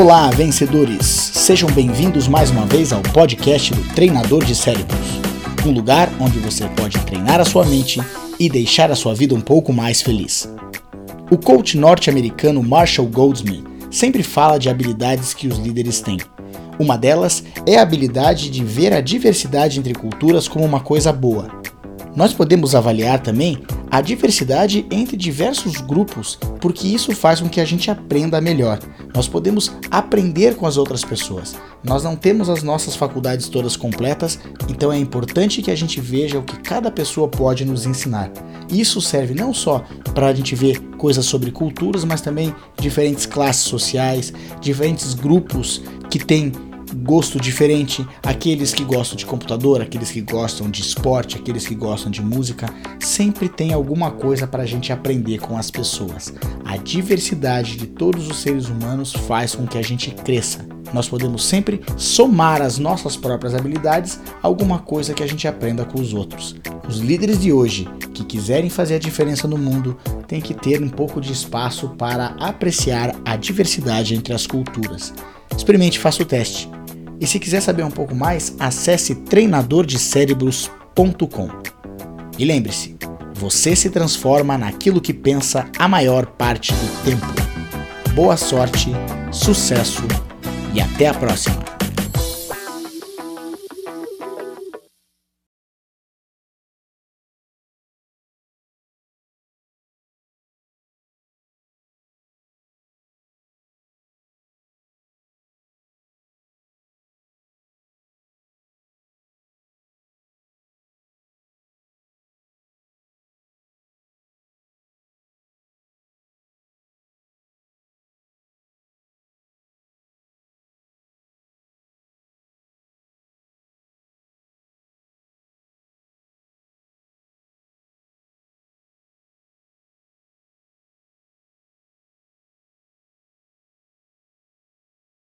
Olá, vencedores! Sejam bem-vindos mais uma vez ao podcast do Treinador de Cérebros um lugar onde você pode treinar a sua mente e deixar a sua vida um pouco mais feliz. O coach norte-americano Marshall Goldsmith sempre fala de habilidades que os líderes têm. Uma delas é a habilidade de ver a diversidade entre culturas como uma coisa boa. Nós podemos avaliar também a diversidade entre diversos grupos, porque isso faz com que a gente aprenda melhor. Nós podemos aprender com as outras pessoas. Nós não temos as nossas faculdades todas completas, então é importante que a gente veja o que cada pessoa pode nos ensinar. Isso serve não só para a gente ver coisas sobre culturas, mas também diferentes classes sociais, diferentes grupos que têm gosto diferente, aqueles que gostam de computador, aqueles que gostam de esporte, aqueles que gostam de música, sempre tem alguma coisa para a gente aprender com as pessoas. A diversidade de todos os seres humanos faz com que a gente cresça. Nós podemos sempre somar as nossas próprias habilidades alguma coisa que a gente aprenda com os outros. Os líderes de hoje que quiserem fazer a diferença no mundo têm que ter um pouco de espaço para apreciar a diversidade entre as culturas. Experimente, faça o teste. E se quiser saber um pouco mais, acesse treinadordecerebros.com. E lembre-se, você se transforma naquilo que pensa a maior parte do tempo. Boa sorte, sucesso e até a próxima!